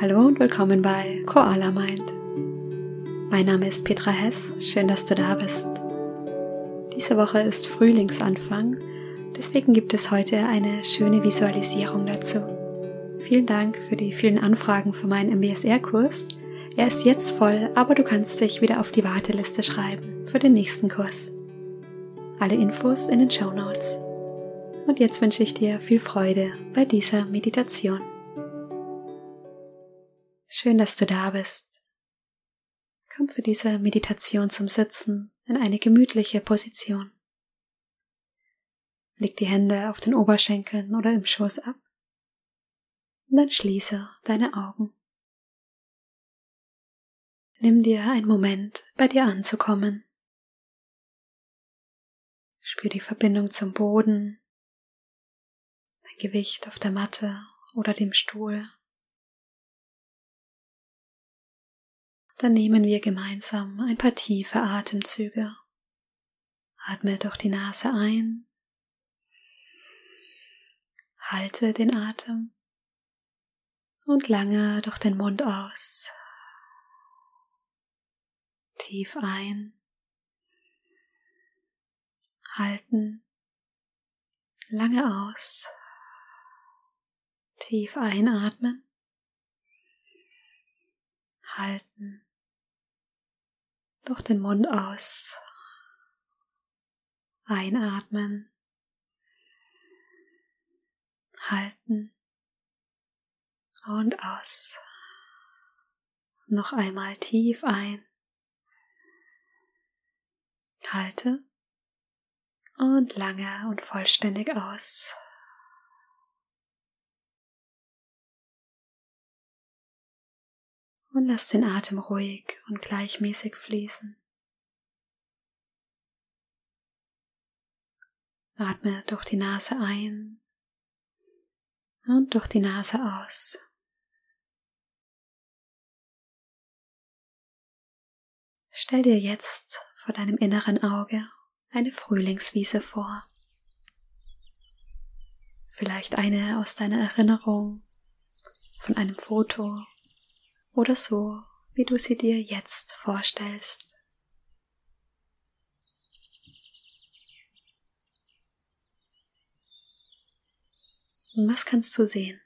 Hallo und willkommen bei Koala Mind. Mein Name ist Petra Hess, schön, dass du da bist. Diese Woche ist Frühlingsanfang, deswegen gibt es heute eine schöne Visualisierung dazu. Vielen Dank für die vielen Anfragen für meinen MBSR-Kurs. Er ist jetzt voll, aber du kannst dich wieder auf die Warteliste schreiben für den nächsten Kurs. Alle Infos in den Show Notes. Und jetzt wünsche ich dir viel Freude bei dieser Meditation. Schön, dass du da bist. Komm für diese Meditation zum Sitzen in eine gemütliche Position. Leg die Hände auf den Oberschenkeln oder im Schoß ab. Und dann schließe deine Augen. Nimm dir einen Moment, bei dir anzukommen. Spür die Verbindung zum Boden, dein Gewicht auf der Matte oder dem Stuhl. Dann nehmen wir gemeinsam ein paar tiefe Atemzüge. Atme durch die Nase ein. Halte den Atem und lange durch den Mund aus. Tief ein. Halten. Lange aus. Tief einatmen. Halten durch den Mund aus. Einatmen. Halten. Und aus. Noch einmal tief ein. Halte. Und lange und vollständig aus. Und lass den Atem ruhig und gleichmäßig fließen. Atme durch die Nase ein und durch die Nase aus. Stell dir jetzt vor deinem inneren Auge eine Frühlingswiese vor. Vielleicht eine aus deiner Erinnerung, von einem Foto oder so, wie du sie dir jetzt vorstellst. Und was kannst du sehen?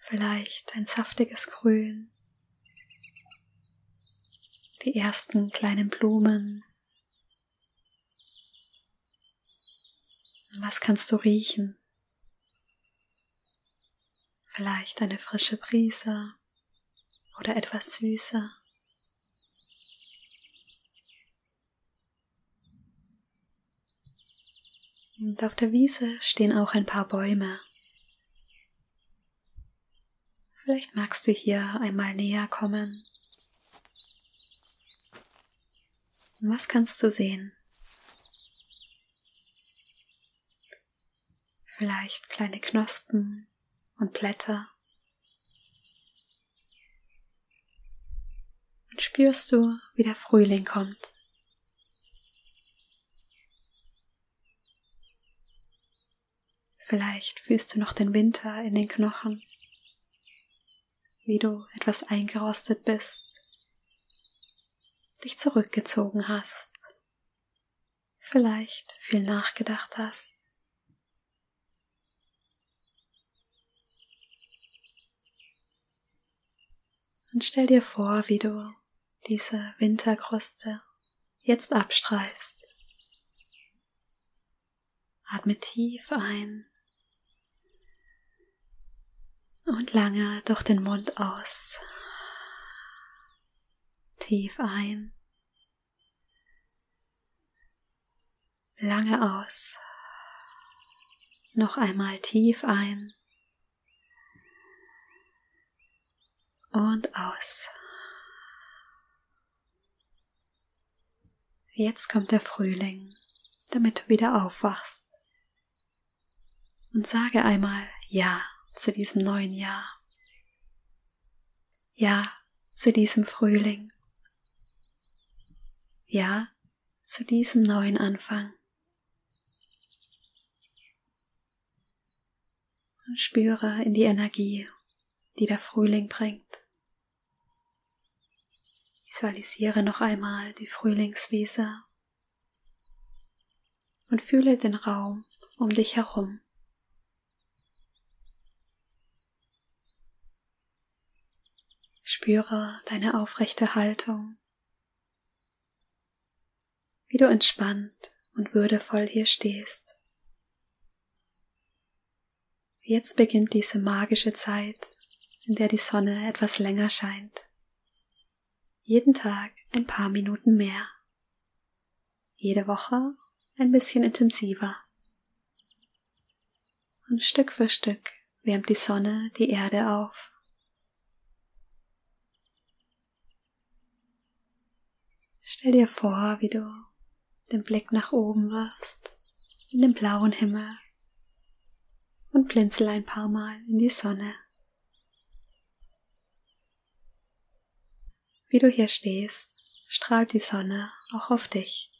Vielleicht ein saftiges Grün, die ersten kleinen Blumen. Was kannst du riechen? Vielleicht eine frische Brise oder etwas süßer. Und auf der Wiese stehen auch ein paar Bäume. Vielleicht magst du hier einmal näher kommen. was kannst du sehen? Vielleicht kleine Knospen und Blätter. Und spürst du, wie der Frühling kommt. Vielleicht fühlst du noch den Winter in den Knochen, wie du etwas eingerostet bist, dich zurückgezogen hast, vielleicht viel nachgedacht hast. Und stell dir vor, wie du diese Winterkruste jetzt abstreifst. Atme tief ein und lange durch den Mund aus. Tief ein. Lange aus. Noch einmal tief ein. Und aus. Jetzt kommt der Frühling, damit du wieder aufwachst. Und sage einmal Ja zu diesem neuen Jahr. Ja zu diesem Frühling. Ja zu diesem neuen Anfang. und spüre in die Energie, die der Frühling bringt. Visualisiere noch einmal die Frühlingswiese und fühle den Raum um dich herum. Spüre deine aufrechte Haltung, wie du entspannt und würdevoll hier stehst. Jetzt beginnt diese magische Zeit, in der die Sonne etwas länger scheint. Jeden Tag ein paar Minuten mehr. Jede Woche ein bisschen intensiver. Und Stück für Stück wärmt die Sonne die Erde auf. Stell dir vor, wie du den Blick nach oben wirfst in den blauen Himmel und blinzel ein paar Mal in die Sonne. Wie du hier stehst, strahlt die Sonne auch auf dich,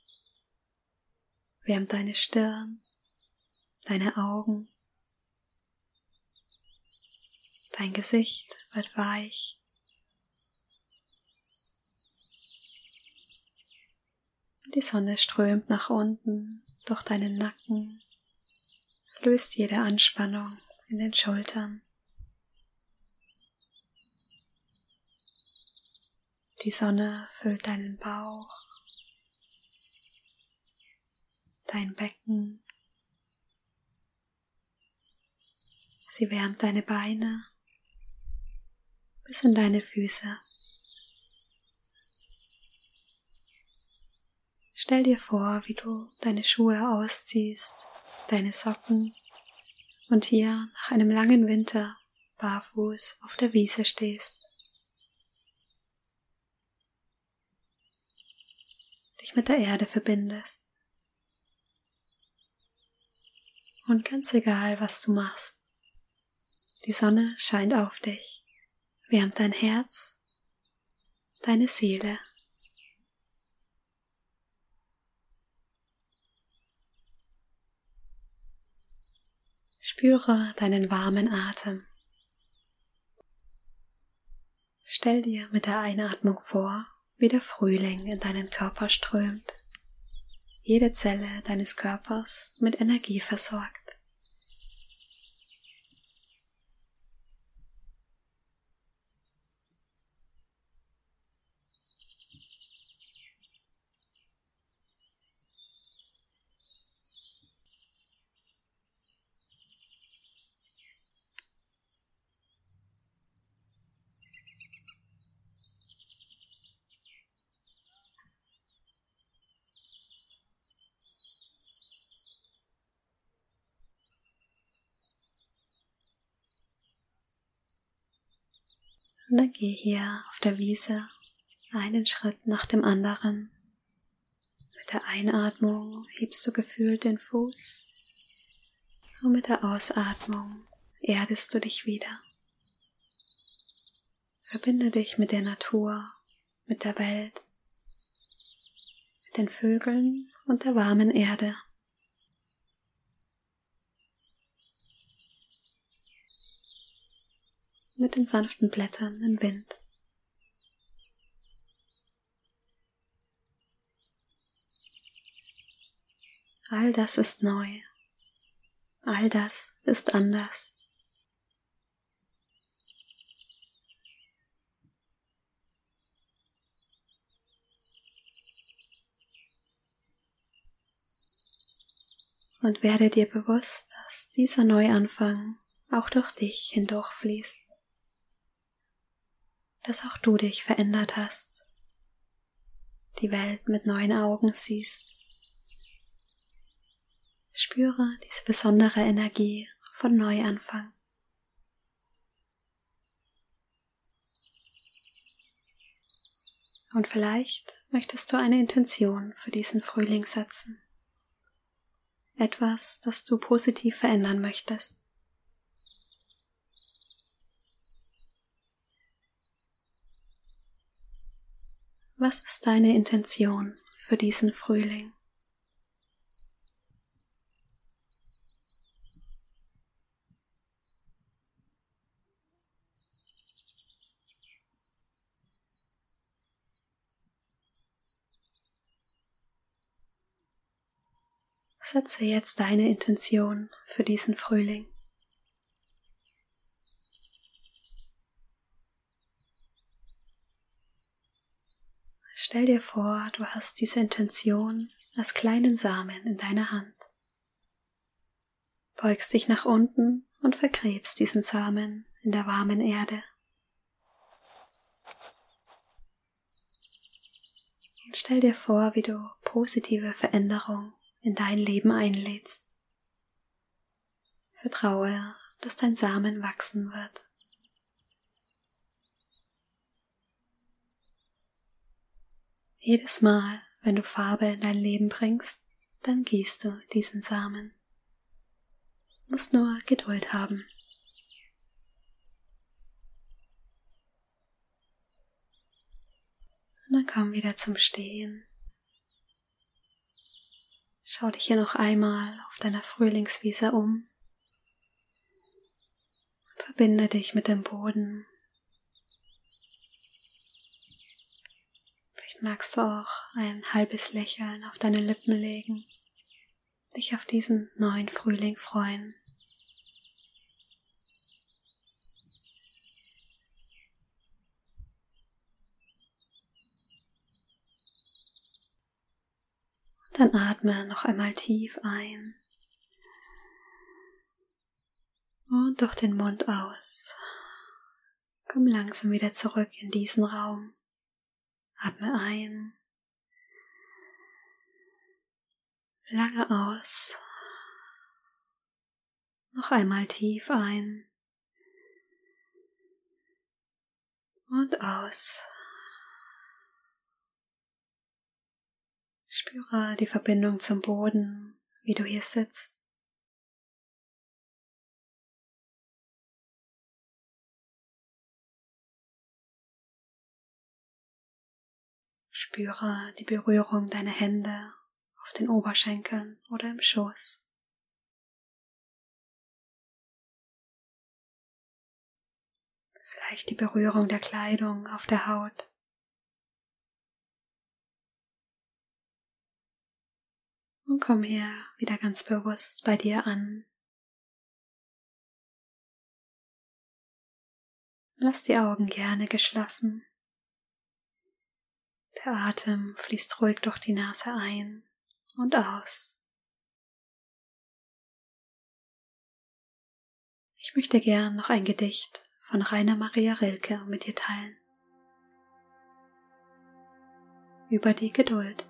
wärmt deine Stirn, deine Augen, dein Gesicht wird weich. Die Sonne strömt nach unten durch deinen Nacken, löst jede Anspannung in den Schultern. Die Sonne füllt deinen Bauch, dein Becken. Sie wärmt deine Beine bis in deine Füße. Stell dir vor, wie du deine Schuhe ausziehst, deine Socken und hier nach einem langen Winter barfuß auf der Wiese stehst. Dich mit der Erde verbindest. Und ganz egal, was du machst, die Sonne scheint auf dich, wärmt dein Herz, deine Seele Spüre deinen warmen Atem. Stell dir mit der Einatmung vor, wie der Frühling in deinen Körper strömt, jede Zelle deines Körpers mit Energie versorgt. Und dann geh hier auf der Wiese einen Schritt nach dem anderen. Mit der Einatmung hebst du gefühlt den Fuß und mit der Ausatmung erdest du dich wieder. Verbinde dich mit der Natur, mit der Welt, mit den Vögeln und der warmen Erde. Mit den sanften Blättern im Wind. All das ist neu. All das ist anders. Und werde dir bewusst, dass dieser Neuanfang auch durch dich hindurchfließt dass auch du dich verändert hast, die Welt mit neuen Augen siehst. Spüre diese besondere Energie von Neuanfang. Und vielleicht möchtest du eine Intention für diesen Frühling setzen. Etwas, das du positiv verändern möchtest. Was ist deine Intention für diesen Frühling? Setze jetzt deine Intention für diesen Frühling. Stell dir vor, du hast diese Intention als kleinen Samen in deiner Hand. Beugst dich nach unten und vergräbst diesen Samen in der warmen Erde. Und stell dir vor, wie du positive Veränderung in dein Leben einlädst. Vertraue, dass dein Samen wachsen wird. Jedes Mal, wenn du Farbe in dein Leben bringst, dann gießt du diesen Samen. Du musst nur Geduld haben. Und dann komm wieder zum Stehen. Schau dich hier noch einmal auf deiner Frühlingswiese um. Verbinde dich mit dem Boden. Magst du auch ein halbes Lächeln auf deine Lippen legen, dich auf diesen neuen Frühling freuen. Dann atme noch einmal tief ein und durch den Mund aus. Komm langsam wieder zurück in diesen Raum. Atme ein. Lange aus. Noch einmal tief ein. Und aus. Spüre die Verbindung zum Boden, wie du hier sitzt. Spüre die Berührung deiner Hände auf den Oberschenkeln oder im Schoß. Vielleicht die Berührung der Kleidung auf der Haut. Und komm hier wieder ganz bewusst bei dir an. Lass die Augen gerne geschlossen. Der Atem fließt ruhig durch die Nase ein und aus. Ich möchte gern noch ein Gedicht von Rainer Maria Rilke mit dir teilen. Über die Geduld.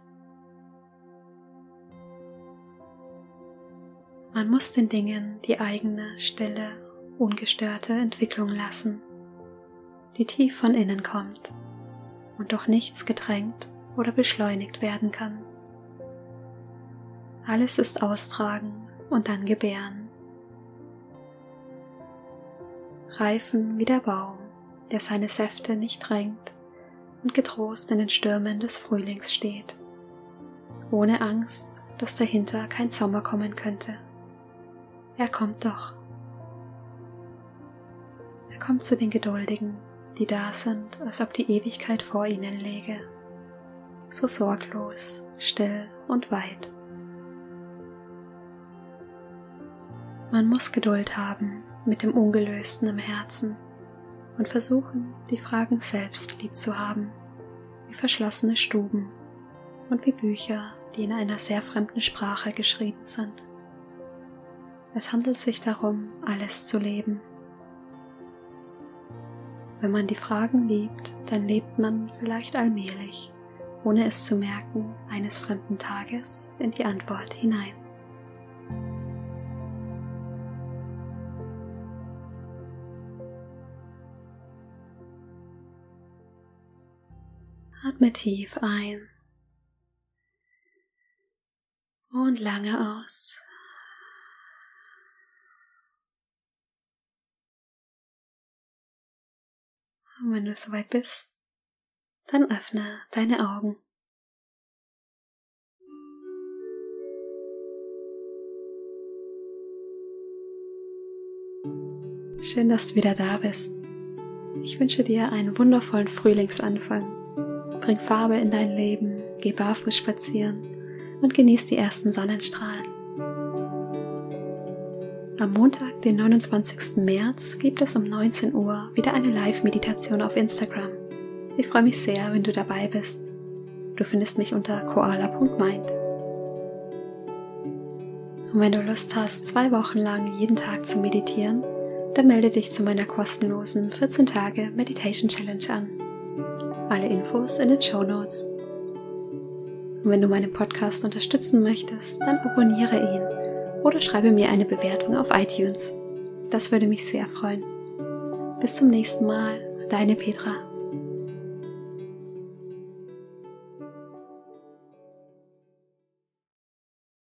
Man muss den Dingen die eigene, stille, ungestörte Entwicklung lassen, die tief von innen kommt und durch nichts gedrängt oder beschleunigt werden kann. Alles ist austragen und dann gebären. Reifen wie der Baum, der seine Säfte nicht drängt und getrost in den Stürmen des Frühlings steht, ohne Angst, dass dahinter kein Sommer kommen könnte. Er kommt doch. Er kommt zu den Geduldigen, die da sind, als ob die Ewigkeit vor ihnen läge, so sorglos, still und weit. Man muss Geduld haben mit dem Ungelösten im Herzen und versuchen, die Fragen selbst lieb zu haben, wie verschlossene Stuben und wie Bücher, die in einer sehr fremden Sprache geschrieben sind. Es handelt sich darum, alles zu leben. Wenn man die Fragen liebt, dann lebt man vielleicht allmählich, ohne es zu merken, eines fremden Tages in die Antwort hinein. Atme tief ein und lange aus. Und wenn du soweit bist, dann öffne deine Augen. Schön, dass du wieder da bist. Ich wünsche dir einen wundervollen Frühlingsanfang. Bring Farbe in dein Leben, geh barfuß spazieren und genieß die ersten Sonnenstrahlen. Am Montag, den 29. März, gibt es um 19 Uhr wieder eine Live-Meditation auf Instagram. Ich freue mich sehr, wenn du dabei bist. Du findest mich unter koala.mind. Und wenn du Lust hast, zwei Wochen lang jeden Tag zu meditieren, dann melde dich zu meiner kostenlosen 14 Tage Meditation Challenge an. Alle Infos in den Show Notes. Und wenn du meinen Podcast unterstützen möchtest, dann abonniere ihn oder schreibe mir eine Bewertung auf iTunes. Das würde mich sehr freuen. Bis zum nächsten Mal, deine Petra.